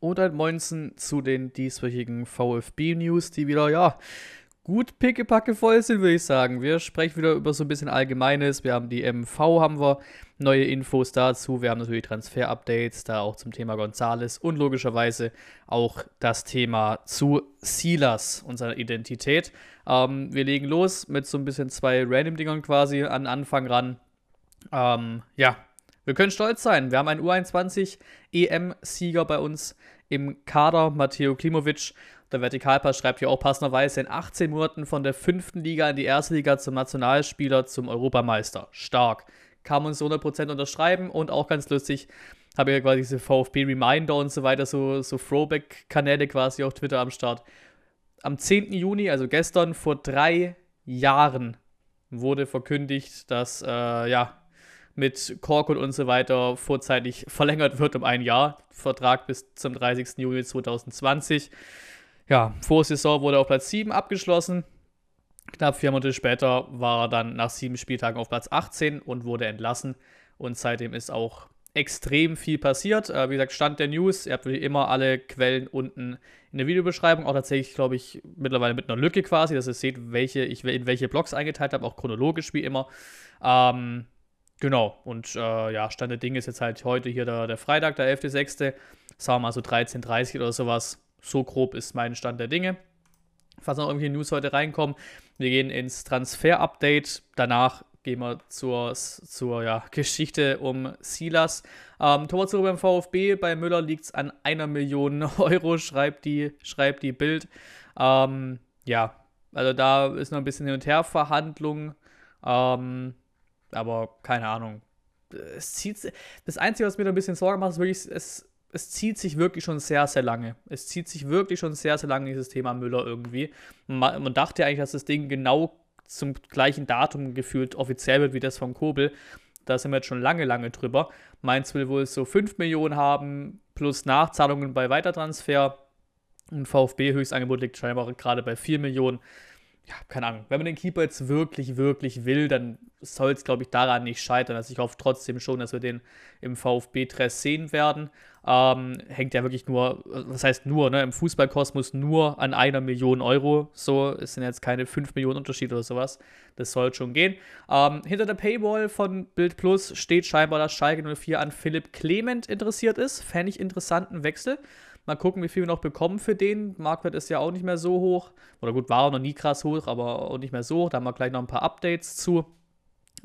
Und ein Moinsen zu den dieswöchigen VfB-News, die wieder, ja, gut pickepacke voll sind, würde ich sagen. Wir sprechen wieder über so ein bisschen Allgemeines. Wir haben die MV, haben wir neue Infos dazu. Wir haben natürlich Transfer-Updates, da auch zum Thema Gonzales und logischerweise auch das Thema zu Silas und seiner Identität. Ähm, wir legen los mit so ein bisschen zwei Random-Dingern quasi an Anfang ran. Ähm, ja, wir können stolz sein. Wir haben einen U21 EM-Sieger bei uns im Kader, Matteo Klimovic. Der Vertikalpass schreibt hier auch passenderweise in 18 Monaten von der fünften Liga in die erste Liga zum Nationalspieler zum Europameister. Stark. Kann man so 100% unterschreiben und auch ganz lustig, habe ich ja quasi diese VfB-Reminder und so weiter, so, so Throwback-Kanäle quasi auf Twitter am Start. Am 10. Juni, also gestern, vor drei Jahren, wurde verkündigt, dass äh, ja, mit Korkut und so weiter vorzeitig verlängert wird um ein Jahr. Vertrag bis zum 30. Juni 2020. Ja, Vorsaison wurde auf Platz 7 abgeschlossen. Knapp vier Monate später war er dann nach sieben Spieltagen auf Platz 18 und wurde entlassen. Und seitdem ist auch extrem viel passiert. Äh, wie gesagt, Stand der News. Ihr habt wie immer alle Quellen unten in der Videobeschreibung. Auch tatsächlich, glaube ich, mittlerweile mit einer Lücke quasi, dass ihr seht, welche ich in welche Blogs eingeteilt habe, auch chronologisch wie immer. Ähm, Genau, und äh, ja, Stand der Dinge ist jetzt halt heute hier der, der Freitag, der 11.06. Sagen wir mal so 13.30 oder sowas. So grob ist mein Stand der Dinge. Falls noch irgendwelche News heute reinkommen, wir gehen ins Transfer-Update. Danach gehen wir zur, zur ja, Geschichte um Silas. Ähm, Torwartsuche beim VfB, bei Müller liegt es an einer Million Euro, schreibt die, schreibt die Bild. Ähm, ja, also da ist noch ein bisschen Hin- und Her-Verhandlung. Ähm, aber keine Ahnung. Es zieht, das Einzige, was mir da ein bisschen Sorge macht, ist wirklich, es, es zieht sich wirklich schon sehr, sehr lange. Es zieht sich wirklich schon sehr, sehr lange, dieses Thema Müller irgendwie. Man, man dachte eigentlich, dass das Ding genau zum gleichen Datum gefühlt offiziell wird wie das von Kobel. Da sind wir jetzt schon lange, lange drüber. Mainz will wohl so 5 Millionen haben, plus Nachzahlungen bei Weitertransfer. Und VfB Höchstangebot liegt scheinbar gerade bei 4 Millionen ja, keine Ahnung, wenn man den Keeper jetzt wirklich, wirklich will, dann soll es, glaube ich, daran nicht scheitern. Also ich hoffe trotzdem schon, dass wir den im VfB-Dress sehen werden. Ähm, hängt ja wirklich nur, was heißt nur, ne, im Fußballkosmos nur an einer Million Euro. So, es sind jetzt keine 5 Millionen Unterschied oder sowas. Das soll schon gehen. Ähm, hinter der Paywall von Bild Plus steht scheinbar, dass Schalke 04 an Philipp Clement interessiert ist. Fände ich interessanten Wechsel. Mal gucken, wie viel wir noch bekommen für den. Marktwert ist ja auch nicht mehr so hoch. Oder gut, war auch noch nie krass hoch, aber auch nicht mehr so hoch. Da haben wir gleich noch ein paar Updates zu.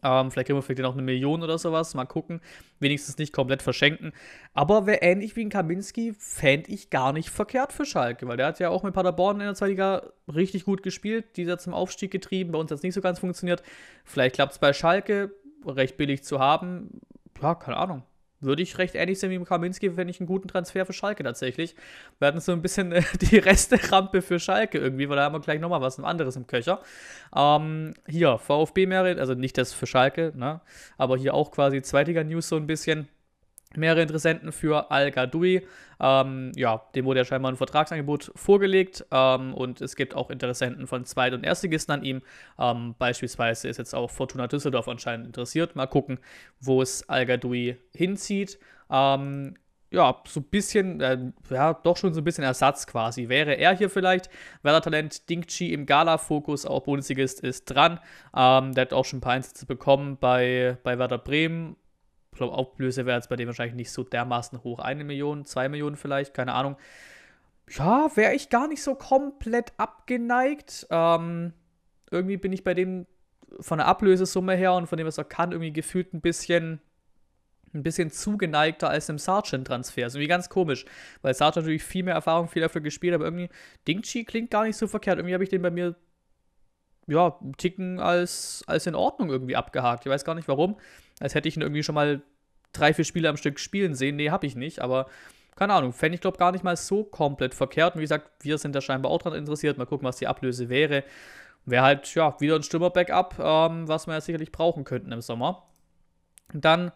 Ähm, vielleicht kriegen wir vielleicht noch eine Million oder sowas. Mal gucken. Wenigstens nicht komplett verschenken. Aber wäre ähnlich wie ein Kaminski, fände ich gar nicht verkehrt für Schalke, weil der hat ja auch mit Paderborn in der zweiten Liga richtig gut gespielt. Dieser zum Aufstieg getrieben. Bei uns hat es nicht so ganz funktioniert. Vielleicht klappt es bei Schalke. Recht billig zu haben. Ja, keine Ahnung würde ich recht ähnlich sehen wie mit Kaminski, fände ich einen guten Transfer für Schalke tatsächlich. Wir hatten so ein bisschen äh, die Reste-Rampe für Schalke irgendwie, weil da haben wir gleich nochmal was anderes im Köcher. Ähm, hier, VfB Merit, also nicht das für Schalke, ne? aber hier auch quasi Zweitliga-News so ein bisschen mehrere Interessenten für Al-Gadoui. Ähm, ja, dem wurde ja scheinbar ein Vertragsangebot vorgelegt ähm, und es gibt auch Interessenten von Zweit- und Erstligisten an ihm. Ähm, beispielsweise ist jetzt auch Fortuna Düsseldorf anscheinend interessiert. Mal gucken, wo es Al-Gadoui hinzieht. Ähm, ja, so ein bisschen, äh, ja, doch schon so ein bisschen Ersatz quasi. Wäre er hier vielleicht. Werder-Talent Dingchi im Gala-Fokus, auch Bundesligist, ist dran. Ähm, der hat auch schon ein paar Einsätze bekommen bei, bei Werder Bremen glaube, Auflöse wäre jetzt bei dem wahrscheinlich nicht so dermaßen hoch. Eine Million, zwei Millionen vielleicht, keine Ahnung. Ja, wäre ich gar nicht so komplett abgeneigt. Ähm, irgendwie bin ich bei dem von der Ablösesumme her und von dem, was er kann, irgendwie gefühlt ein bisschen ein bisschen zugeneigter als im Sargent-Transfer. Also irgendwie ganz komisch, weil Sargent natürlich viel mehr Erfahrung, viel dafür gespielt, aber irgendwie Dingchi klingt gar nicht so verkehrt. Irgendwie habe ich den bei mir ja, Ticken als, als in Ordnung irgendwie abgehakt. Ich weiß gar nicht warum. Als hätte ich ihn irgendwie schon mal drei, vier Spiele am Stück spielen sehen. Nee, habe ich nicht, aber keine Ahnung. Fände ich, glaube gar nicht mal so komplett verkehrt. Und wie gesagt, wir sind da scheinbar auch dran interessiert. Mal gucken, was die Ablöse wäre. Wäre halt, ja, wieder ein Stürmer-Backup, ähm, was wir ja sicherlich brauchen könnten im Sommer. Und dann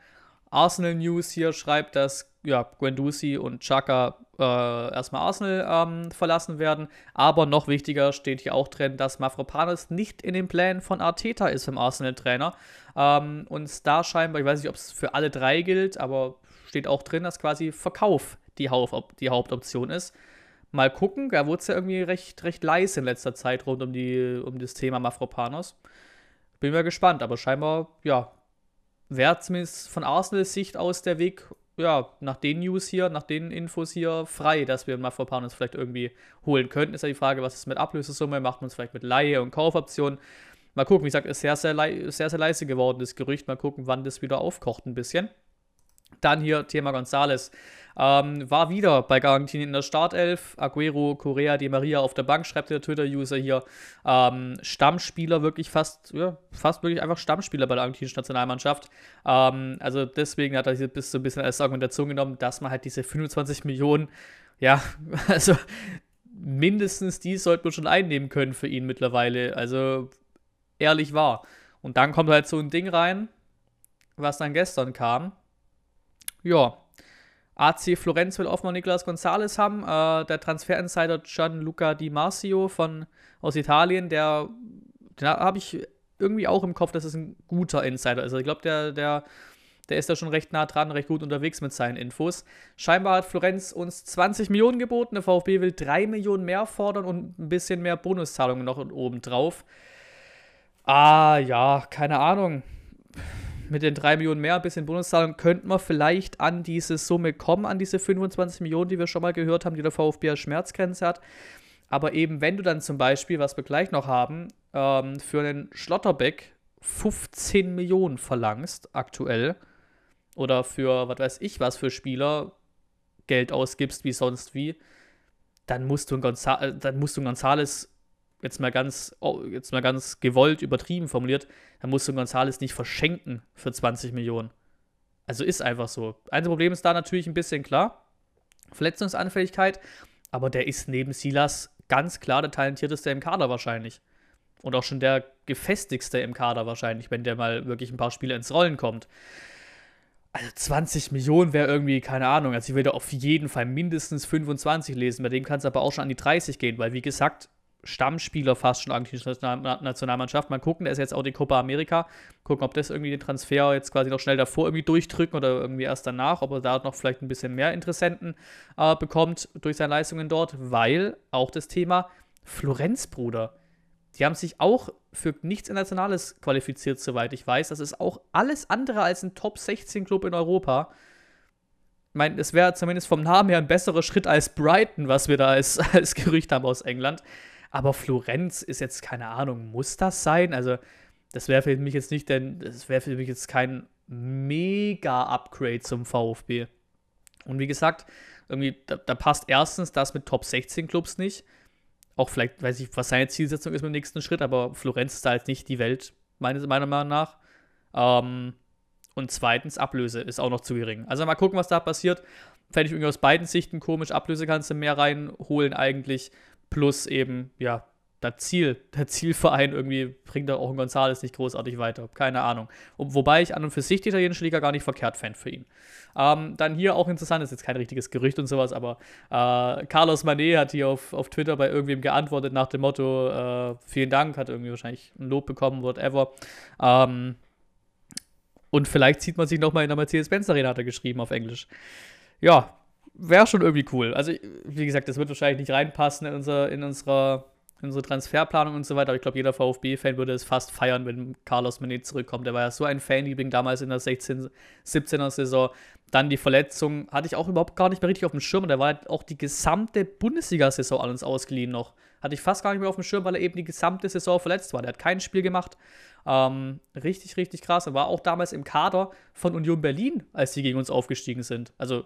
Arsenal News hier schreibt, dass ja, Guendouzi und Chaka äh, erstmal Arsenal ähm, verlassen werden. Aber noch wichtiger steht hier auch drin, dass Mafropanos nicht in den Plänen von Arteta ist vom Arsenal-Trainer. Ähm, und da scheinbar, ich weiß nicht, ob es für alle drei gilt, aber steht auch drin, dass quasi Verkauf die, Haupt die Hauptoption ist. Mal gucken, da wurde es ja irgendwie recht, recht leise in letzter Zeit rund um, die, um das Thema Mafropanos. Bin mal gespannt, aber scheinbar, ja, wäre zumindest von Arsenals Sicht aus der Weg, ja, nach den News hier, nach den Infos hier frei, dass wir Mafropanos vielleicht irgendwie holen könnten. Ist ja die Frage, was ist mit Ablösesumme, macht man es vielleicht mit Laie und Kaufoptionen. Mal gucken, wie gesagt, ist sehr, sehr, sehr, sehr leise geworden, das Gerücht. Mal gucken, wann das wieder aufkocht ein bisschen. Dann hier Thema Gonzales. Ähm, war wieder bei Argentinien in der Startelf. Aguero, Correa, Di Maria auf der Bank, schreibt der Twitter-User hier. Ähm, Stammspieler, wirklich fast, ja, fast wirklich einfach Stammspieler bei der argentinischen Nationalmannschaft. Ähm, also deswegen hat er hier bis so ein bisschen als Argumentation genommen, dass man halt diese 25 Millionen, ja, also mindestens die sollte man schon einnehmen können für ihn mittlerweile. Also ehrlich war. Und dann kommt halt so ein Ding rein, was dann gestern kam. Ja, AC Florenz will offenbar Nicolas Gonzalez haben. Äh, der Transfer-Insider Gianluca Di Marcio von, aus Italien, der, den habe ich irgendwie auch im Kopf, dass es ein guter Insider ist. Also ich glaube, der, der, der ist da schon recht nah dran, recht gut unterwegs mit seinen Infos. Scheinbar hat Florenz uns 20 Millionen geboten, der VfB will 3 Millionen mehr fordern und ein bisschen mehr Bonuszahlungen noch oben drauf. Ah, ja, keine Ahnung mit den 3 Millionen mehr, ein bisschen Bonuszahlung, könnte man vielleicht an diese Summe kommen, an diese 25 Millionen, die wir schon mal gehört haben, die der VfB als Schmerzgrenze hat. Aber eben, wenn du dann zum Beispiel, was wir gleich noch haben, ähm, für einen Schlotterbeck 15 Millionen verlangst, aktuell, oder für, was weiß ich, was für Spieler Geld ausgibst, wie sonst wie, dann musst du ein, äh, dann musst du ein Gonzales jetzt mal ganz, oh, jetzt mal ganz gewollt übertrieben formuliert, dann musst du Gonzales nicht verschenken für 20 Millionen. Also ist einfach so. Ein Problem ist da natürlich ein bisschen klar. Verletzungsanfälligkeit, aber der ist neben Silas ganz klar der talentierteste im Kader wahrscheinlich. Und auch schon der gefestigste im Kader wahrscheinlich, wenn der mal wirklich ein paar Spiele ins Rollen kommt. Also 20 Millionen wäre irgendwie, keine Ahnung. Also ich würde auf jeden Fall mindestens 25 lesen. Bei dem kann es aber auch schon an die 30 gehen, weil wie gesagt, Stammspieler fast schon argentinische Nationalmannschaft. Mal gucken, der ist jetzt auch die Copa America. Gucken, ob das irgendwie den Transfer jetzt quasi noch schnell davor irgendwie durchdrücken oder irgendwie erst danach, ob er da noch vielleicht ein bisschen mehr Interessenten äh, bekommt durch seine Leistungen dort, weil auch das Thema Florenz, Bruder. Die haben sich auch für nichts Internationales qualifiziert, soweit ich weiß. Das ist auch alles andere als ein Top 16 Club in Europa. Ich meine, es wäre zumindest vom Namen her ein besserer Schritt als Brighton, was wir da als, als Gerücht haben aus England. Aber Florenz ist jetzt keine Ahnung, muss das sein? Also, das wäre für mich jetzt nicht, denn das wäre für mich jetzt kein Mega-Upgrade zum VfB. Und wie gesagt, irgendwie, da, da, passt erstens das mit Top 16 Clubs nicht. Auch vielleicht, weiß ich, was seine Zielsetzung ist mit dem nächsten Schritt, aber Florenz ist da jetzt nicht die Welt, meiner Meinung nach. Ähm, und zweitens, Ablöse ist auch noch zu gering. Also mal gucken, was da passiert. Fände ich irgendwie aus beiden Sichten komisch. Ablöse kannst du mehr reinholen eigentlich plus eben, ja, das Ziel, der Zielverein irgendwie bringt da auch ein Gonzales nicht großartig weiter. Keine Ahnung. Wobei ich an und für sich die italienische Liga gar nicht verkehrt fände für ihn. Ähm, dann hier auch interessant, ist jetzt kein richtiges Gerücht und sowas, aber äh, Carlos Manet hat hier auf, auf Twitter bei irgendwem geantwortet nach dem Motto: äh, Vielen Dank, hat irgendwie wahrscheinlich ein Lob bekommen, whatever. Ähm, und vielleicht sieht man sich nochmal in der Mercedes-Benz Arena, hat er geschrieben auf Englisch. Ja, wäre schon irgendwie cool. Also, wie gesagt, das wird wahrscheinlich nicht reinpassen in, unser, in, unserer, in unsere Transferplanung und so weiter. Aber ich glaube, jeder VfB-Fan würde es fast feiern, wenn Carlos Menet zurückkommt. Der war ja so ein Fanliebling damals in der 16, 17er Saison. Dann die Verletzung hatte ich auch überhaupt gar nicht mehr richtig auf dem Schirm. Der war halt auch die gesamte Bundesliga-Saison an uns ausgeliehen noch. Hatte ich fast gar nicht mehr auf dem Schirm, weil er eben die gesamte Saison verletzt war. Der hat kein Spiel gemacht. Ähm, richtig, richtig krass. Er war auch damals im Kader von Union Berlin, als sie gegen uns aufgestiegen sind. Also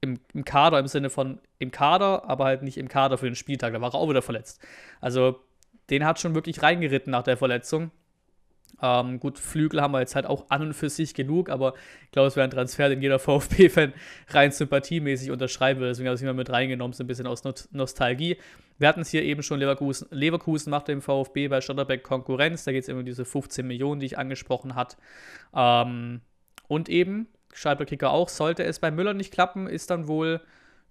im, im Kader im Sinne von im Kader, aber halt nicht im Kader für den Spieltag. Da war er auch wieder verletzt. Also den hat schon wirklich reingeritten nach der Verletzung. Ähm, gut, Flügel haben wir jetzt halt auch an und für sich genug, aber ich glaube, es wäre ein Transfer, den jeder VfB-Fan rein sympathiemäßig unterschreiben würde. Deswegen habe ich es immer mit reingenommen, so ein bisschen aus Nostalgie. Wir hatten es hier eben schon, Leverkusen, Leverkusen macht dem VfB bei Stotterbeck Konkurrenz. Da geht es immer um diese 15 Millionen, die ich angesprochen habe. Ähm, und eben, Schalper Kicker auch, sollte es bei Müller nicht klappen, ist dann wohl,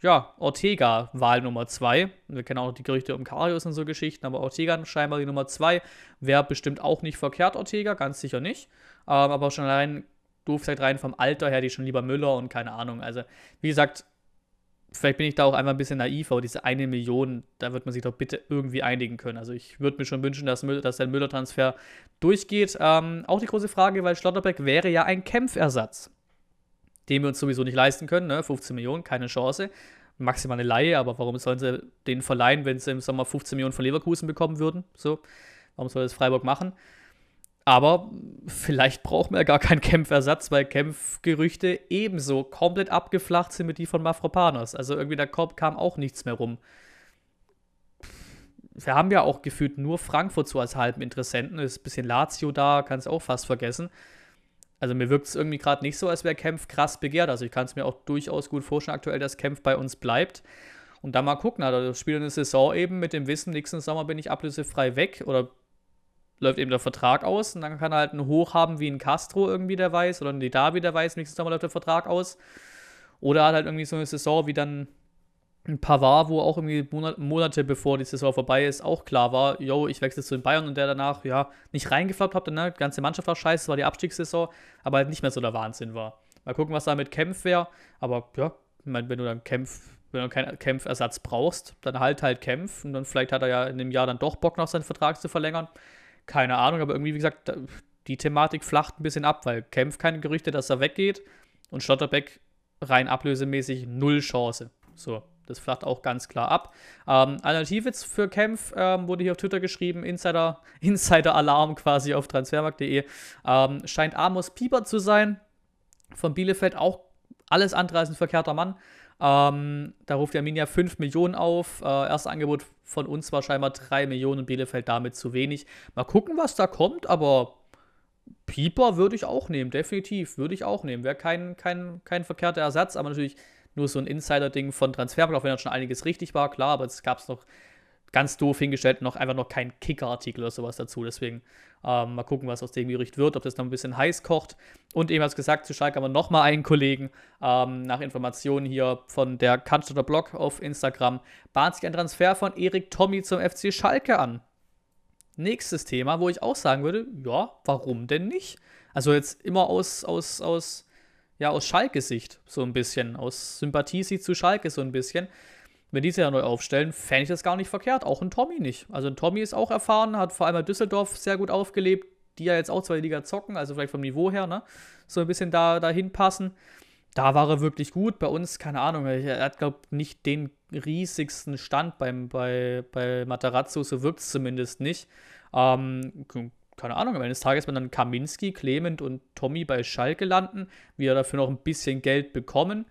ja, Ortega Wahl Nummer 2. Wir kennen auch die Gerüchte um Karius und so Geschichten, aber Ortega scheinbar die Nummer 2. Wäre bestimmt auch nicht verkehrt, Ortega, ganz sicher nicht. Ähm, aber schon allein doof sagt rein vom Alter her, die schon lieber Müller und keine Ahnung. Also, wie gesagt, vielleicht bin ich da auch einfach ein bisschen naiv, aber diese eine Million, da wird man sich doch bitte irgendwie einigen können. Also ich würde mir schon wünschen, dass, dass der Müller-Transfer durchgeht. Ähm, auch die große Frage, weil Schlotterbeck wäre ja ein Kämpfersatz, den wir uns sowieso nicht leisten können. Ne? 15 Millionen, keine Chance. Maximal eine Laie, aber warum sollen sie den verleihen, wenn sie im Sommer 15 Millionen von Leverkusen bekommen würden? So, warum soll das Freiburg machen? Aber vielleicht braucht man ja gar keinen Kämpfersatz, weil Kämpfgerüchte ebenso komplett abgeflacht sind mit die von Mafropanos. Also irgendwie da kam auch nichts mehr rum. Wir haben ja auch gefühlt nur Frankfurt so als halben Interessenten. Ist ein bisschen Lazio da, kann es auch fast vergessen. Also mir wirkt es irgendwie gerade nicht so, als wäre Kempf krass begehrt. Also ich kann es mir auch durchaus gut vorstellen aktuell, dass Kempf bei uns bleibt. Und dann mal gucken. Also das Spiel in der Saison eben mit dem Wissen, nächsten Sommer bin ich ablösefrei weg oder läuft eben der Vertrag aus und dann kann er halt einen Hoch haben wie ein Castro irgendwie, der weiß, oder ein Davi, der weiß, nächstes Sommer läuft der Vertrag aus. Oder hat halt irgendwie so eine Saison wie dann ein Pavard, wo auch irgendwie Monate bevor die Saison vorbei ist, auch klar war, yo, ich wechsle zu den Bayern und der danach, ja, nicht reingefloppt hat, ne? die ganze Mannschaft war scheiße, war die Abstiegssaison, aber halt nicht mehr so der Wahnsinn war. Mal gucken, was da mit Kämpf wäre, aber ja, wenn du dann Kämpf, wenn du keinen Kämpfersatz brauchst, dann halt halt Kämpf und dann vielleicht hat er ja in dem Jahr dann doch Bock noch seinen Vertrag zu verlängern keine Ahnung, aber irgendwie, wie gesagt, die Thematik flacht ein bisschen ab, weil Kempf keine Gerüchte, dass er weggeht und Schlotterbeck rein ablösemäßig null Chance. So, das flacht auch ganz klar ab. Ähm, Alternativ jetzt für Kempf ähm, wurde hier auf Twitter geschrieben, Insider, Insider-Alarm quasi auf transfermarkt.de. Ähm, scheint Amos Pieper zu sein. Von Bielefeld auch alles andere als ein verkehrter Mann. Ähm, da ruft die Arminia 5 Millionen auf. Äh, erstes Angebot von uns war scheinbar 3 Millionen, Bielefeld damit zu wenig. Mal gucken, was da kommt, aber Pieper würde ich auch nehmen, definitiv, würde ich auch nehmen. Wäre kein, kein, kein verkehrter Ersatz, aber natürlich nur so ein Insider-Ding von Transfermarkt, wenn da schon einiges richtig war, klar, aber es gab es noch ganz doof hingestellt, noch einfach noch kein Kicker-Artikel oder sowas dazu. Deswegen ähm, mal gucken, was aus dem Gerücht wird, ob das noch ein bisschen heiß kocht. Und eben als gesagt, zu Schalke haben wir nochmal einen Kollegen. Ähm, nach Informationen hier von der Cannstatter Blog auf Instagram bahnt sich ein Transfer von Erik Tommy zum FC Schalke an. Nächstes Thema, wo ich auch sagen würde, ja, warum denn nicht? Also jetzt immer aus, aus, aus, ja, aus Schalke-Sicht so ein bisschen, aus Sympathie-Sicht zu Schalke so ein bisschen wenn die sich ja neu aufstellen, fände ich das gar nicht verkehrt. Auch ein Tommy nicht. Also ein Tommy ist auch erfahren, hat vor allem Düsseldorf sehr gut aufgelebt, die ja jetzt auch zwei Liga zocken, also vielleicht vom Niveau her, ne? So ein bisschen da dahin passen. Da war er wirklich gut. Bei uns, keine Ahnung, er hat, glaube ich, nicht den riesigsten Stand beim, bei, bei Matarazzo, so wirkt es zumindest nicht. Ähm, keine Ahnung, am Ende des Tages, wenn dann Kaminski, Clement und Tommy bei Schalke landen, wir dafür noch ein bisschen Geld bekommen,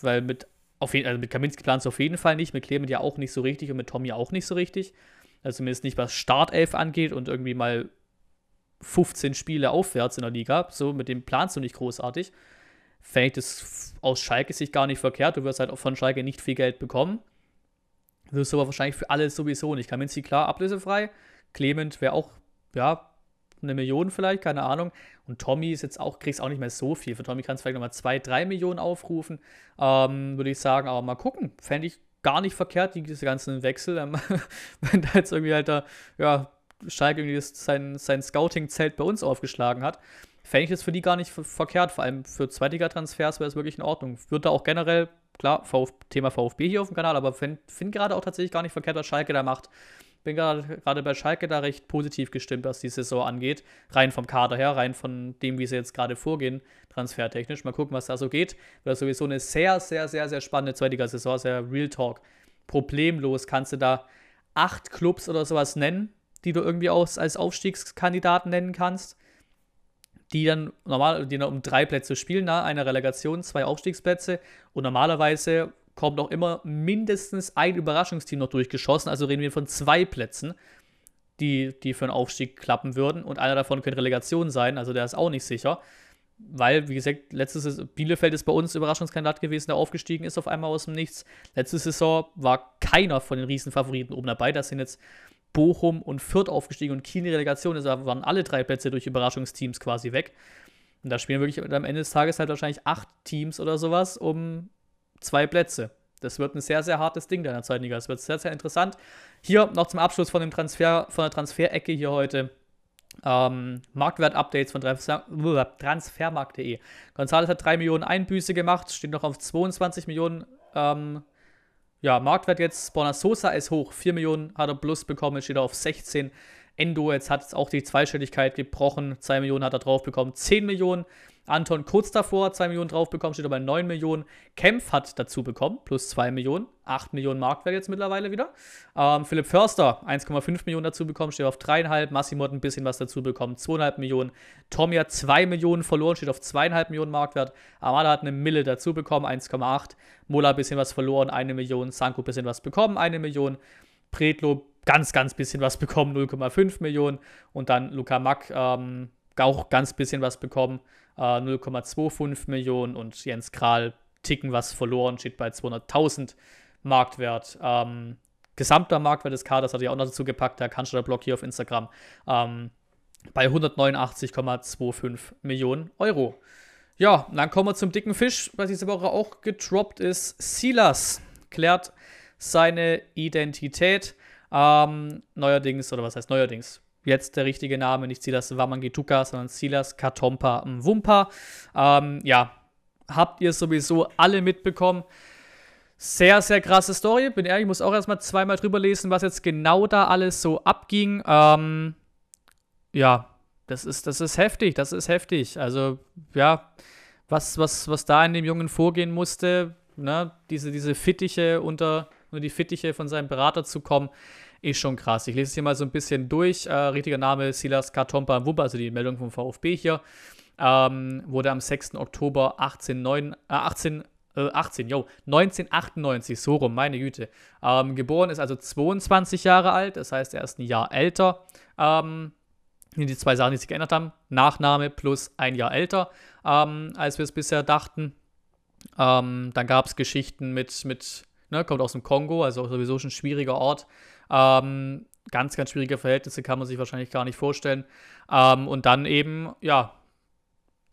weil mit auf jeden, also mit Kaminski plant es auf jeden Fall nicht, mit Clement ja auch nicht so richtig und mit Tommy auch nicht so richtig. Also zumindest nicht, was Startelf angeht und irgendwie mal 15 Spiele aufwärts in der Liga. So, mit dem planst du nicht großartig. Fände ich das aus Schalke sich gar nicht verkehrt. Du wirst halt auch von Schalke nicht viel Geld bekommen. Wirst du aber wahrscheinlich für alles sowieso nicht. Kaminski klar, ablösefrei. Clement wäre auch, ja, eine Million vielleicht, keine Ahnung. Und Tommy ist jetzt auch, kriegst auch nicht mehr so viel. Für Tommy kannst du vielleicht nochmal zwei, drei Millionen aufrufen, ähm, würde ich sagen. Aber mal gucken. Fände ich gar nicht verkehrt, diese ganzen Wechsel. Wenn da jetzt irgendwie halt da, ja, Schalke irgendwie sein, sein Scouting-Zelt bei uns aufgeschlagen hat, fände ich das für die gar nicht verkehrt. Vor allem für Zweitliga-Transfers wäre es wirklich in Ordnung. Würde da auch generell, klar, Vf Thema VfB hier auf dem Kanal, aber finde find gerade auch tatsächlich gar nicht verkehrt, was Schalke da macht bin gerade bei Schalke da recht positiv gestimmt, was die Saison angeht. Rein vom Kader her, rein von dem, wie sie jetzt gerade vorgehen, transfertechnisch. Mal gucken, was da so geht. Wird sowieso eine sehr, sehr, sehr, sehr spannende Zweitliga-Saison, sehr Real Talk. Problemlos kannst du da acht Clubs oder sowas nennen, die du irgendwie aus, als Aufstiegskandidaten nennen kannst. Die dann normal, die dann um drei Plätze spielen, na, eine Relegation, zwei Aufstiegsplätze. Und normalerweise kommt noch immer mindestens ein Überraschungsteam noch durchgeschossen. Also reden wir von zwei Plätzen, die, die für einen Aufstieg klappen würden. Und einer davon könnte Relegation sein. Also der ist auch nicht sicher. Weil, wie gesagt, letztes Saison, Bielefeld ist bei uns Überraschungskandidat gewesen, der aufgestiegen ist auf einmal aus dem Nichts. Letzte Saison war keiner von den Riesenfavoriten oben dabei. Das sind jetzt Bochum und Fürth aufgestiegen und Kiel in Relegation. Also waren alle drei Plätze durch Überraschungsteams quasi weg. Und da spielen wirklich am Ende des Tages halt wahrscheinlich acht Teams oder sowas um zwei Plätze. Das wird ein sehr, sehr hartes Ding deiner Zweitliga. Das wird sehr, sehr interessant. Hier noch zum Abschluss von dem Transfer, von der Transferecke hier heute. Ähm, Marktwert-Updates von Transfermarkt.de. González hat 3 Millionen Einbüße gemacht, steht noch auf 22 Millionen ähm, ja, Marktwert jetzt, Borna Sosa ist hoch, 4 Millionen hat er plus bekommen, steht auf 16. Endo, jetzt hat es auch die Zweistelligkeit gebrochen, 2 Millionen hat er drauf bekommen, 10 Millionen. Anton kurz davor, 2 Millionen drauf bekommen, steht er bei 9 Millionen. Kempf hat dazu bekommen, plus 2 Millionen, 8 Millionen Marktwert jetzt mittlerweile wieder. Ähm, Philipp Förster, 1,5 Millionen dazu bekommen, steht auf 3,5. Massimo hat ein bisschen was dazu bekommen, 2,5 Millionen. Tommy hat 2 Millionen verloren, steht auf 2,5 Millionen Marktwert. Amada hat eine Mille dazu bekommen, 1,8. Mola ein bisschen was verloren, 1 Million. Sanko ein bisschen was bekommen, 1 Million. Predlo ganz, ganz bisschen was bekommen, 0,5 Millionen. Und dann Luca Mack ähm, auch ganz bisschen was bekommen, äh, 0,25 Millionen. Und Jens Kral ticken was verloren, steht bei 200.000 Marktwert. Ähm, gesamter Marktwert des Kaders hatte ich auch noch dazu gepackt, der Cannstatter-Blog hier auf Instagram, ähm, bei 189,25 Millionen Euro. Ja, dann kommen wir zum dicken Fisch, was diese Woche auch gedroppt ist. Silas klärt seine Identität. Ähm, neuerdings, oder was heißt neuerdings? Jetzt der richtige Name, nicht Silas Wamangituka, sondern Silas Katompa Mwumpa. Ähm, ja, habt ihr sowieso alle mitbekommen. Sehr, sehr krasse Story. Bin ehrlich, ich muss auch erstmal zweimal drüber lesen, was jetzt genau da alles so abging. Ähm, ja, das ist, das ist heftig, das ist heftig. Also, ja, was, was, was da in dem Jungen vorgehen musste, ne, diese, diese Fittiche unter nur die Fittiche von seinem Berater zu kommen, ist schon krass. Ich lese es hier mal so ein bisschen durch. Äh, richtiger Name Silas Katompa Wumpa, also die Meldung vom VfB hier. Ähm, wurde am 6. Oktober 18, 9, äh, 18 18, yo, 1998, so rum, meine Güte. Ähm, geboren ist also 22 Jahre alt, das heißt, er ist ein Jahr älter. Ähm, die zwei Sachen, die sich geändert haben, Nachname plus ein Jahr älter, ähm, als wir es bisher dachten. Ähm, dann gab es Geschichten mit, mit ne, kommt aus dem Kongo, also sowieso schon ein schwieriger Ort. Ähm, ganz, ganz schwierige Verhältnisse kann man sich wahrscheinlich gar nicht vorstellen. Ähm, und dann eben, ja,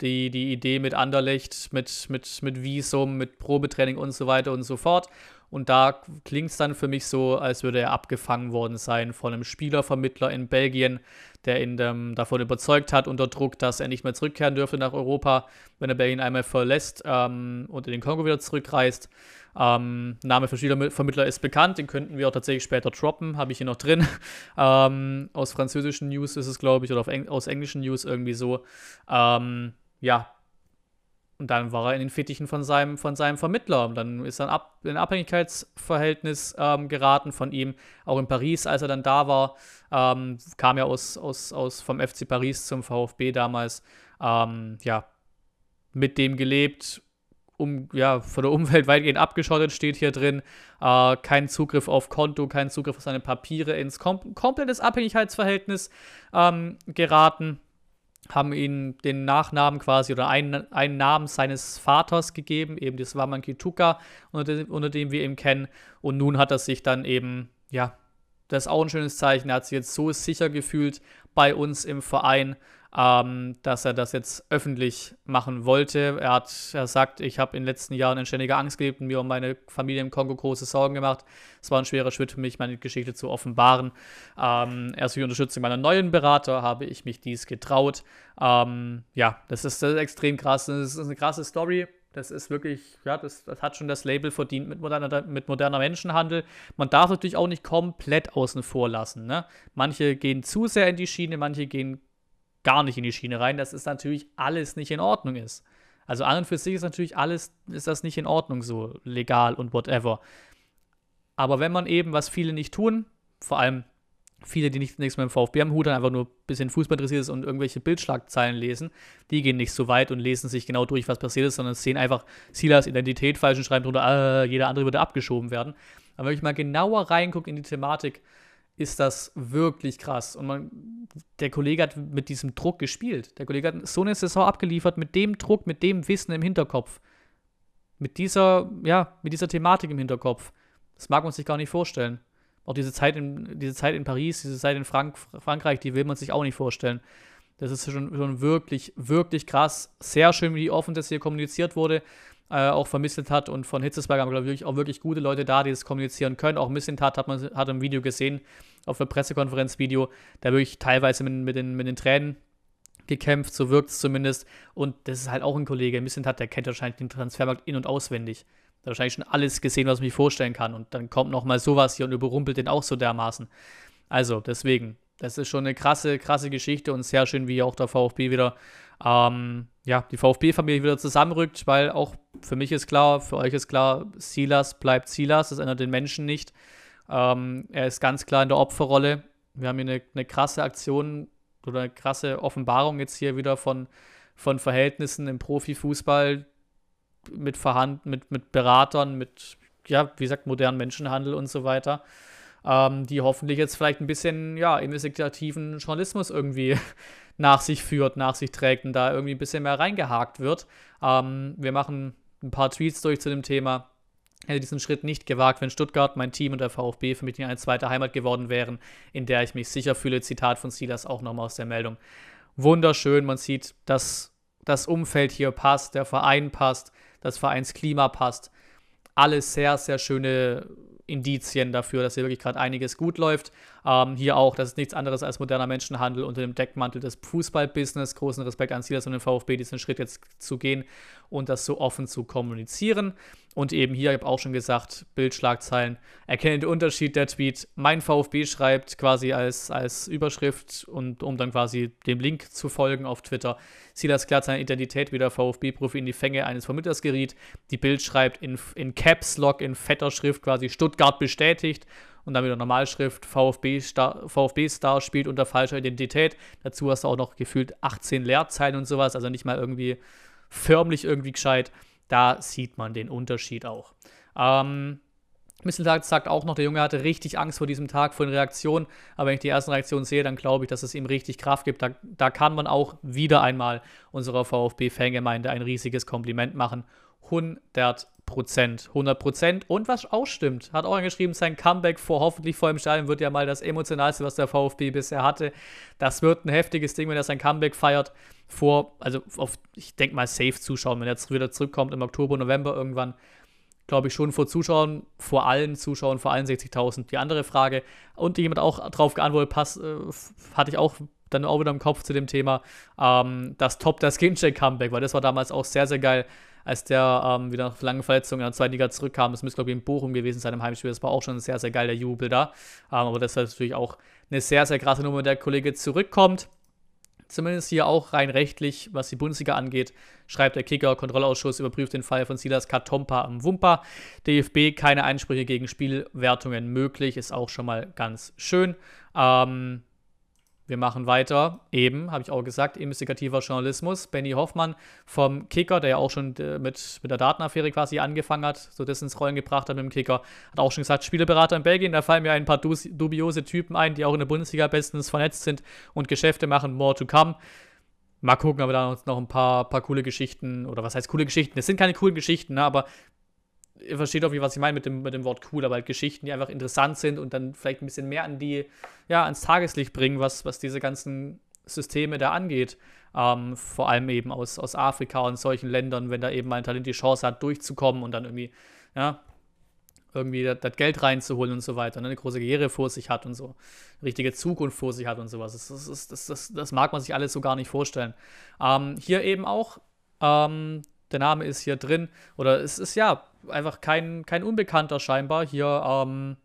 die, die Idee mit Anderlecht, mit, mit, mit Visum, mit Probetraining und so weiter und so fort. Und da klingt es dann für mich so, als würde er abgefangen worden sein von einem Spielervermittler in Belgien, der ihn ähm, davon überzeugt hat, unter Druck, dass er nicht mehr zurückkehren dürfte nach Europa, wenn er Belgien einmal verlässt ähm, und in den Kongo wieder zurückreist. Ähm, Name für Spielervermittler ist bekannt, den könnten wir auch tatsächlich später droppen, habe ich hier noch drin. Ähm, aus französischen News ist es, glaube ich, oder Eng aus englischen News irgendwie so. Ähm, ja, und dann war er in den Fittichen von seinem, von seinem Vermittler. Und dann ist er in ein Abhängigkeitsverhältnis ähm, geraten von ihm. Auch in Paris, als er dann da war, ähm, kam er aus, aus, aus vom FC Paris zum VfB damals. Ähm, ja, mit dem gelebt, um, ja, von der Umwelt weitgehend abgeschottet, steht hier drin. Äh, kein Zugriff auf Konto, kein Zugriff auf seine Papiere, ins kom komplettes Abhängigkeitsverhältnis ähm, geraten haben ihm den Nachnamen quasi oder einen, einen Namen seines Vaters gegeben, eben das Waman Kituka, unter dem, unter dem wir ihn kennen. Und nun hat er sich dann eben, ja, das ist auch ein schönes Zeichen, er hat sich jetzt so sicher gefühlt bei uns im Verein, ähm, dass er das jetzt öffentlich machen wollte. Er hat, er sagt, ich habe in den letzten Jahren in ständiger Angst gelebt und mir um meine Familie im Kongo große Sorgen gemacht. Es war ein schwerer Schritt für mich, meine Geschichte zu offenbaren. Ähm, erst durch Unterstützung meiner neuen Berater habe ich mich dies getraut. Ähm, ja, das ist, das ist extrem krass. Das ist eine krasse Story. Das ist wirklich, ja, das, das, hat schon das Label verdient mit moderner, mit moderner Menschenhandel. Man darf natürlich auch nicht komplett außen vor lassen. Ne? Manche gehen zu sehr in die Schiene, manche gehen gar nicht in die Schiene rein, dass es natürlich alles nicht in Ordnung ist. Also an und für sich ist natürlich alles, ist das nicht in Ordnung so legal und whatever. Aber wenn man eben, was viele nicht tun, vor allem viele, die nicht, nichts mit dem VfB am Hut haben, einfach nur ein bisschen Fußball interessiert ist und irgendwelche Bildschlagzeilen lesen, die gehen nicht so weit und lesen sich genau durch, was passiert ist, sondern sehen einfach Silas Identität falsch und schreiben drunter, äh, jeder andere würde abgeschoben werden. Aber wenn ich mal genauer reingucke in die Thematik, ist das wirklich krass. Und man, der Kollege hat mit diesem Druck gespielt. Der Kollege hat so eine Saison abgeliefert mit dem Druck, mit dem Wissen im Hinterkopf. Mit dieser, ja, mit dieser Thematik im Hinterkopf. Das mag man sich gar nicht vorstellen. Auch diese Zeit in, diese Zeit in Paris, diese Zeit in Frank Frankreich, die will man sich auch nicht vorstellen. Das ist schon, schon wirklich, wirklich krass. Sehr schön, wie offen das hier kommuniziert wurde äh, auch vermittelt hat. Und von Hitzesberg haben, glaube ich, auch wirklich gute Leute da, die das kommunizieren können. Auch Missentat hat man hat im Video gesehen, auf der Pressekonferenzvideo, da wirklich teilweise mit, mit, den, mit den Tränen gekämpft, so wirkt es zumindest. Und das ist halt auch ein Kollege, Missentat, der kennt wahrscheinlich den Transfermarkt in- und auswendig. Da wahrscheinlich schon alles gesehen, was ich mir vorstellen kann. Und dann kommt nochmal sowas hier und überrumpelt den auch so dermaßen. Also, deswegen, das ist schon eine krasse, krasse Geschichte und sehr schön, wie auch der VfB wieder, ähm, ja, die VfB-Familie wieder zusammenrückt, weil auch für mich ist klar, für euch ist klar, Silas bleibt Silas, das ändert den Menschen nicht. Ähm, er ist ganz klar in der Opferrolle. Wir haben hier eine, eine krasse Aktion oder eine krasse Offenbarung jetzt hier wieder von, von Verhältnissen im Profifußball mit, mit, mit Beratern, mit, ja, wie gesagt, modernen Menschenhandel und so weiter, ähm, die hoffentlich jetzt vielleicht ein bisschen, ja, investigativen Journalismus irgendwie nach sich führt, nach sich trägt und da irgendwie ein bisschen mehr reingehakt wird. Ähm, wir machen ein paar Tweets durch zu dem Thema hätte diesen Schritt nicht gewagt, wenn Stuttgart, mein Team und der VfB für mich nicht eine zweite Heimat geworden wären, in der ich mich sicher fühle. Zitat von Silas auch nochmal aus der Meldung. Wunderschön, man sieht, dass das Umfeld hier passt, der Verein passt, das Vereinsklima passt. Alles sehr, sehr schöne Indizien dafür, dass hier wirklich gerade einiges gut läuft. Ähm, hier auch, das ist nichts anderes als moderner Menschenhandel unter dem Deckmantel des Fußballbusiness. Großen Respekt an Silas und den VfB, diesen Schritt jetzt zu gehen und das so offen zu kommunizieren. Und eben hier, ich habe auch schon gesagt, Bildschlagzeilen, erkennen den Unterschied der Tweet. Mein VfB schreibt quasi als, als Überschrift und um dann quasi dem Link zu folgen auf Twitter. Silas klärt seine Identität wie der VfB-Profi in die Fänge eines Vermittlers geriet. Die Bild schreibt in, in Caps Lock in fetter Schrift quasi Stuttgart bestätigt und dann wieder Normalschrift VfB-Star VfB -Star spielt unter falscher Identität. Dazu hast du auch noch gefühlt 18 Leerzeilen und sowas, also nicht mal irgendwie förmlich irgendwie gescheit. Da sieht man den Unterschied auch. Ähm, Misseltag sagt auch noch, der Junge hatte richtig Angst vor diesem Tag, vor den Reaktionen. Aber wenn ich die ersten Reaktionen sehe, dann glaube ich, dass es ihm richtig Kraft gibt. Da, da kann man auch wieder einmal unserer VfB-Fangemeinde ein riesiges Kompliment machen. 100 Prozent. 100 Prozent. Und was auch stimmt, hat auch geschrieben, sein Comeback vor hoffentlich vor dem Stadion wird ja mal das emotionalste, was der VfB bisher hatte. Das wird ein heftiges Ding, wenn er sein Comeback feiert. Vor, also auf, ich denke mal, safe zuschauen, wenn er jetzt wieder zurückkommt im Oktober, November irgendwann. Glaube ich schon vor Zuschauern, vor allen Zuschauern, vor allen 60.000. Die andere Frage, und jemand auch darauf geantwortet, pass, äh, hatte ich auch dann auch wieder im Kopf zu dem Thema, ähm, das Top der Skincheck-Comeback, weil das war damals auch sehr, sehr geil als der ähm, wieder nach langen Verletzungen in der zweiten Liga zurückkam. Das müsste, glaube ich, in Bochum gewesen sein im Heimspiel. Das war auch schon ein sehr, sehr geiler Jubel da. Ähm, aber das ist natürlich auch eine sehr, sehr krasse Nummer, der Kollege zurückkommt. Zumindest hier auch rein rechtlich, was die Bundesliga angeht, schreibt der Kicker, Kontrollausschuss überprüft den Fall von Silas Katompa am Wumpa. DFB keine Einsprüche gegen Spielwertungen möglich, ist auch schon mal ganz schön. Ähm, wir machen weiter. Eben, habe ich auch gesagt, investigativer Journalismus. Benny Hoffmann vom Kicker, der ja auch schon äh, mit, mit der Datenaffäre quasi angefangen hat, so das ins Rollen gebracht hat mit dem Kicker, hat auch schon gesagt, Spieleberater in Belgien, da fallen mir ein paar dubiose Typen ein, die auch in der Bundesliga bestens vernetzt sind und Geschäfte machen, more to come. Mal gucken, ob wir da uns noch ein paar, paar coole Geschichten, oder was heißt coole Geschichten? Es sind keine coolen Geschichten, ne, aber ihr versteht auch, was ich meine mit dem, mit dem Wort cool, aber halt Geschichten, die einfach interessant sind und dann vielleicht ein bisschen mehr an die, ja, ans Tageslicht bringen, was, was diese ganzen Systeme da angeht. Ähm, vor allem eben aus, aus Afrika und solchen Ländern, wenn da eben mal ein Talent die Chance hat, durchzukommen und dann irgendwie, ja, irgendwie das, das Geld reinzuholen und so weiter, ne, eine große Karriere vor sich hat und so, eine richtige Zukunft vor sich hat und sowas. Das, das, das, das, das mag man sich alles so gar nicht vorstellen. Ähm, hier eben auch, ähm, der Name ist hier drin, oder es ist ja einfach kein, kein Unbekannter scheinbar. Hier, ähm,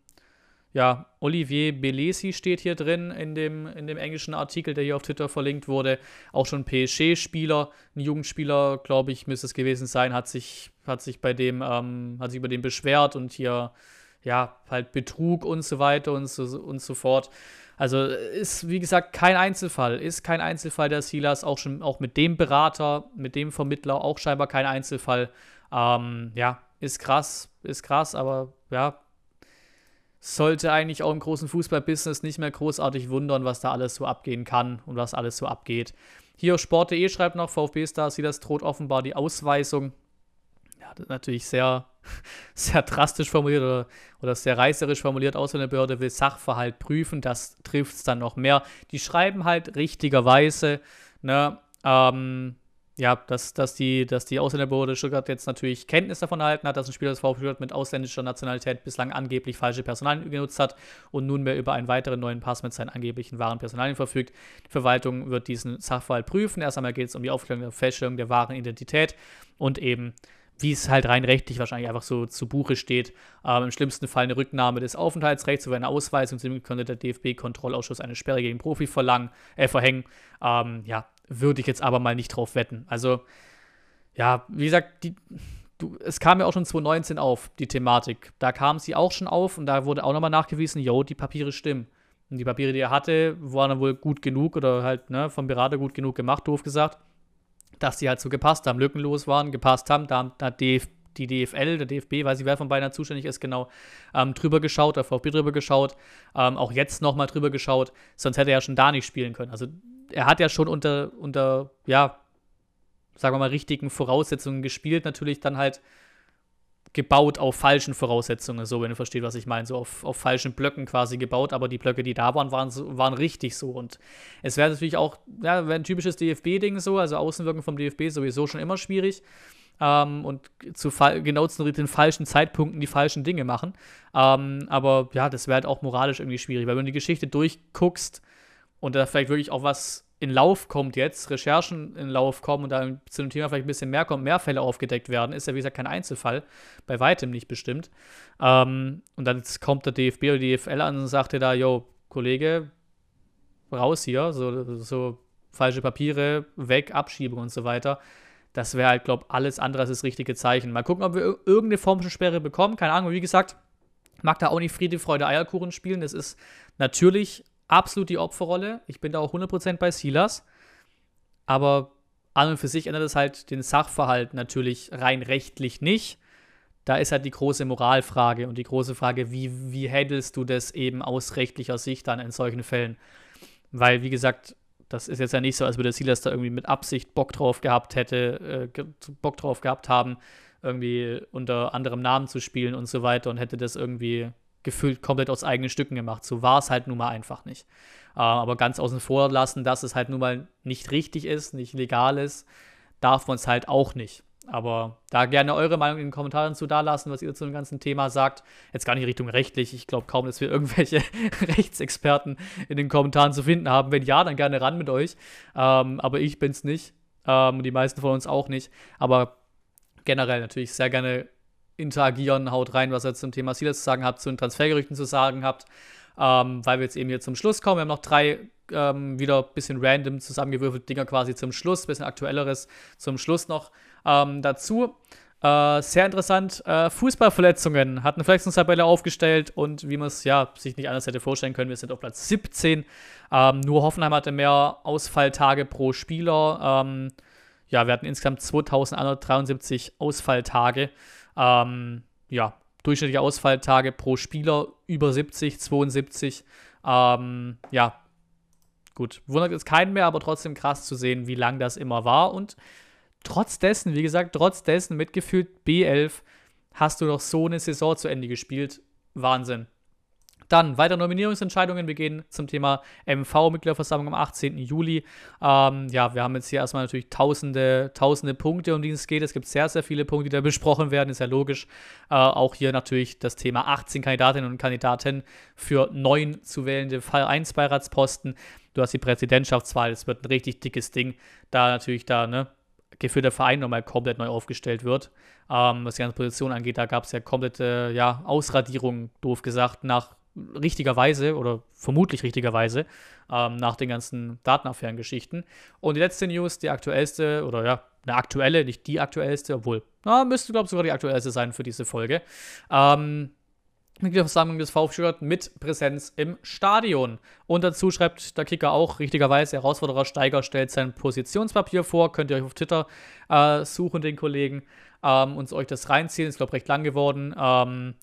ja, Olivier Belesi steht hier drin in dem, in dem englischen Artikel, der hier auf Twitter verlinkt wurde. Auch schon PSG-Spieler, ein Jugendspieler, glaube ich, müsste es gewesen sein, hat sich, hat sich bei dem, ähm, hat sich über den beschwert und hier, ja, halt Betrug und so weiter und so, und so fort. Also ist, wie gesagt, kein Einzelfall. Ist kein Einzelfall der Silas, auch schon auch mit dem Berater, mit dem Vermittler auch scheinbar kein Einzelfall. Ähm, ja, ist krass, ist krass, aber ja, sollte eigentlich auch im großen Fußballbusiness nicht mehr großartig wundern, was da alles so abgehen kann und was alles so abgeht. Hier Sport.de schreibt noch, VfB-Star sieht das droht offenbar die Ausweisung. Ja, natürlich sehr, sehr drastisch formuliert oder, oder sehr reißerisch formuliert. Ausländerbehörde will Sachverhalt prüfen, das trifft es dann noch mehr. Die schreiben halt richtigerweise, ne, ähm, ja, dass, dass, die, dass die Ausländerbehörde Stuttgart jetzt natürlich Kenntnis davon erhalten hat, dass ein Spieler des VfB Stuttgart mit ausländischer Nationalität bislang angeblich falsche Personalien genutzt hat und nunmehr über einen weiteren neuen Pass mit seinen angeblichen wahren Personalien verfügt. Die Verwaltung wird diesen Sachverhalt prüfen. Erst einmal geht es um die Aufklärung der Feststellung der wahren Identität und eben wie es halt rein rechtlich wahrscheinlich einfach so zu Buche steht. Ähm, Im schlimmsten Fall eine Rücknahme des Aufenthaltsrechts oder eine Ausweisung. Zudem könnte der DFB-Kontrollausschuss eine Sperre gegen Profi verlangen, äh, verhängen. Ähm, ja, würde ich jetzt aber mal nicht drauf wetten. Also, ja, wie gesagt, die, du, es kam ja auch schon 2019 auf, die Thematik. Da kam sie auch schon auf und da wurde auch nochmal nachgewiesen, yo, die Papiere stimmen. Und die Papiere, die er hatte, waren dann wohl gut genug oder halt ne, vom Berater gut genug gemacht, doof gesagt dass die halt so gepasst haben, lückenlos waren, gepasst haben. Da hat die DFL, der DFB, weiß ich, wer von beiden zuständig ist, genau, ähm, drüber geschaut, der VfB drüber geschaut, ähm, auch jetzt nochmal drüber geschaut, sonst hätte er ja schon da nicht spielen können. Also er hat ja schon unter, unter, ja, sagen wir mal, richtigen Voraussetzungen gespielt, natürlich dann halt gebaut auf falschen Voraussetzungen, so wenn du verstehst, was ich meine, so auf, auf falschen Blöcken quasi gebaut, aber die Blöcke, die da waren, waren, waren richtig so. Und es wäre natürlich auch, ja, wäre ein typisches DFB-Ding so, also Außenwirken vom DFB sowieso schon immer schwierig. Ähm, und zu genau zu den falschen Zeitpunkten die falschen Dinge machen, ähm, aber ja, das wäre halt auch moralisch irgendwie schwierig, weil wenn du die Geschichte durchguckst und da vielleicht wirklich auch was in Lauf kommt jetzt, Recherchen in Lauf kommen und da zu dem Thema vielleicht ein bisschen mehr kommt, mehr Fälle aufgedeckt werden, ist ja wie gesagt kein Einzelfall, bei weitem nicht bestimmt. Ähm, und dann kommt der DFB oder die DFL an und sagt dir da, yo, Kollege, raus hier, so, so falsche Papiere, weg, Abschiebung und so weiter. Das wäre halt, glaube ich, alles andere als das richtige Zeichen. Mal gucken, ob wir irgendeine Form von Sperre bekommen. Keine Ahnung, wie gesagt, mag da auch nicht Friede, Freude, Eierkuchen spielen. Das ist natürlich absolut die Opferrolle. Ich bin da auch 100% bei Silas. Aber an und für sich ändert es halt den Sachverhalt natürlich rein rechtlich nicht. Da ist halt die große Moralfrage und die große Frage, wie, wie handelst du das eben aus rechtlicher Sicht dann in solchen Fällen? Weil, wie gesagt, das ist jetzt ja nicht so, als würde Silas da irgendwie mit Absicht Bock drauf gehabt hätte, äh, Bock drauf gehabt haben, irgendwie unter anderem Namen zu spielen und so weiter und hätte das irgendwie gefühlt komplett aus eigenen Stücken gemacht. So war es halt nun mal einfach nicht. Äh, aber ganz außen vor lassen, dass es halt nun mal nicht richtig ist, nicht legal ist, darf man es halt auch nicht. Aber da gerne eure Meinung in den Kommentaren zu da lassen, was ihr zu dem ganzen Thema sagt. Jetzt gar nicht Richtung rechtlich. Ich glaube kaum, dass wir irgendwelche Rechtsexperten in den Kommentaren zu finden haben. Wenn ja, dann gerne ran mit euch. Ähm, aber ich bin es nicht. Ähm, die meisten von uns auch nicht. Aber generell natürlich sehr gerne interagieren, haut rein, was ihr zum Thema Silas zu sagen habt, zu den Transfergerüchten zu sagen habt, ähm, weil wir jetzt eben hier zum Schluss kommen. Wir haben noch drei ähm, wieder ein bisschen random zusammengewürfelte Dinger quasi zum Schluss, ein bisschen aktuelleres zum Schluss noch ähm, dazu. Äh, sehr interessant, äh, Fußballverletzungen, hat eine Verletzungstabelle aufgestellt und wie man es ja sich nicht anders hätte vorstellen können, wir sind auf Platz 17. Ähm, nur Hoffenheim hatte mehr Ausfalltage pro Spieler. Ähm, ja, wir hatten insgesamt 2173 Ausfalltage. Ähm, ja, durchschnittliche Ausfalltage pro Spieler über 70, 72. Ähm, ja, gut. Wundert jetzt keinen mehr, aber trotzdem krass zu sehen, wie lang das immer war. Und trotz dessen, wie gesagt, trotz dessen mitgefühlt B11 hast du noch so eine Saison zu Ende gespielt. Wahnsinn. Dann weitere Nominierungsentscheidungen. Wir gehen zum Thema MV-Mitgliederversammlung am 18. Juli. Ähm, ja, wir haben jetzt hier erstmal natürlich tausende, tausende Punkte, um die es geht. Es gibt sehr, sehr viele Punkte, die da besprochen werden, ist ja logisch. Äh, auch hier natürlich das Thema 18 Kandidatinnen und Kandidaten für neun zu wählende Fall 1 Beiratsposten. Du hast die Präsidentschaftswahl, es wird ein richtig dickes Ding. Da natürlich da, ne, geführt der Verein nochmal komplett neu aufgestellt wird. Ähm, was die ganze Position angeht, da gab es ja komplette ja, Ausradierung, doof gesagt, nach richtigerweise oder vermutlich richtigerweise ähm, nach den ganzen Datenaffären-Geschichten. Und die letzte News, die aktuellste, oder ja, eine aktuelle, nicht die aktuellste, obwohl, na, müsste, glaube ich, sogar die aktuellste sein für diese Folge. Ähm, Mitgliederversammlung des VfB mit Präsenz im Stadion. Und dazu schreibt der Kicker auch richtigerweise, Herausforderer Steiger stellt sein Positionspapier vor. Könnt ihr euch auf Twitter äh, suchen, den Kollegen, ähm, und euch das reinziehen. Ist, glaube ich, recht lang geworden. Ähm,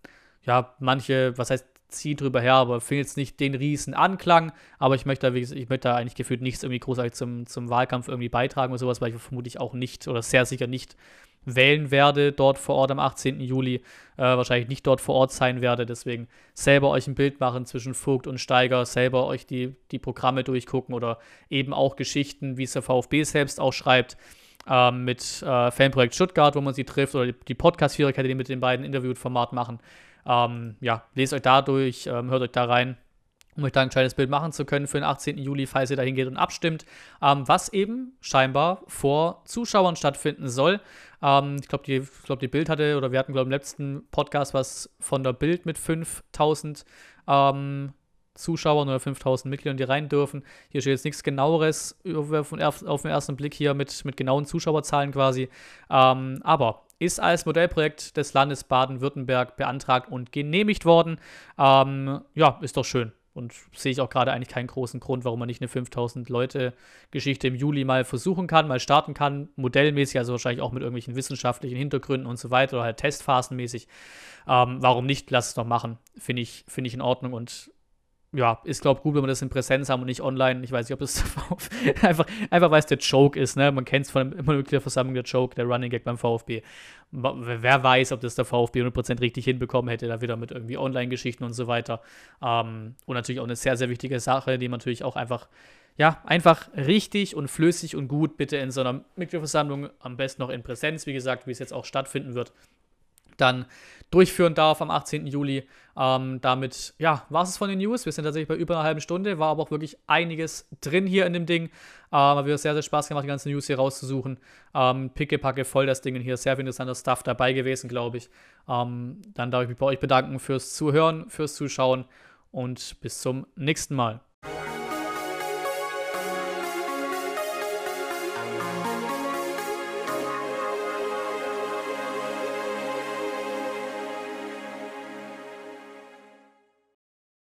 ja, manche, was heißt ziehe drüber her, aber finde jetzt nicht den riesen Anklang. Aber ich möchte da, ich möchte da eigentlich gefühlt nichts irgendwie großartig zum, zum Wahlkampf irgendwie beitragen oder sowas, weil ich vermutlich auch nicht oder sehr sicher nicht wählen werde dort vor Ort am 18. Juli. Äh, wahrscheinlich nicht dort vor Ort sein werde. Deswegen selber euch ein Bild machen zwischen Vogt und Steiger, selber euch die, die Programme durchgucken oder eben auch Geschichten, wie es der VfB selbst auch schreibt. Ähm, mit äh, Fanprojekt Stuttgart, wo man sie trifft, oder die, die Podcast-Viererkette, die mit den beiden Interviewformat machen. Ähm, ja, lest euch da durch, ähm, hört euch da rein um euch da ein kleines Bild machen zu können für den 18. Juli, falls ihr da hingeht und abstimmt, ähm, was eben scheinbar vor Zuschauern stattfinden soll. Ähm, ich glaube, die, glaub, die Bild hatte, oder wir hatten, glaube ich, im letzten Podcast was von der Bild mit 5000 ähm, Zuschauern oder 5000 Mitgliedern, die rein dürfen. Hier steht jetzt nichts genaueres auf, den ersten Blick hier mit, mit genauen Zuschauerzahlen quasi. Ähm, aber ist als Modellprojekt des Landes Baden-Württemberg beantragt und genehmigt worden. Ähm, ja, ist doch schön. Und sehe ich auch gerade eigentlich keinen großen Grund, warum man nicht eine 5000 Leute Geschichte im Juli mal versuchen kann, mal starten kann, modellmäßig, also wahrscheinlich auch mit irgendwelchen wissenschaftlichen Hintergründen und so weiter oder halt testphasenmäßig. Ähm, warum nicht? Lass es doch machen. Finde ich, find ich in Ordnung und ja, ist, glaube ich, gut, wenn wir das in Präsenz haben und nicht online. Ich weiß nicht, ob das einfach, einfach weil es der Joke ist, ne? Man kennt es von immer der Versammlung der Joke, der Running Gag beim VfB. Wer weiß, ob das der VfB 100% richtig hinbekommen hätte, da wieder mit irgendwie Online-Geschichten und so weiter. Ähm, und natürlich auch eine sehr, sehr wichtige Sache, die man natürlich auch einfach, ja, einfach richtig und flüssig und gut bitte in so einer Mitgliederversammlung, am besten noch in Präsenz, wie gesagt, wie es jetzt auch stattfinden wird, dann durchführen darf am 18. Juli. Ähm, damit, ja, war es von den News. Wir sind tatsächlich bei über einer halben Stunde, war aber auch wirklich einiges drin hier in dem Ding. Ähm, wir haben sehr, sehr Spaß gemacht, die ganzen News hier rauszusuchen. Ähm, Pickepacke voll das Ding hier, sehr viel interessanter Stuff dabei gewesen, glaube ich. Ähm, dann darf ich mich bei euch bedanken fürs Zuhören, fürs Zuschauen und bis zum nächsten Mal.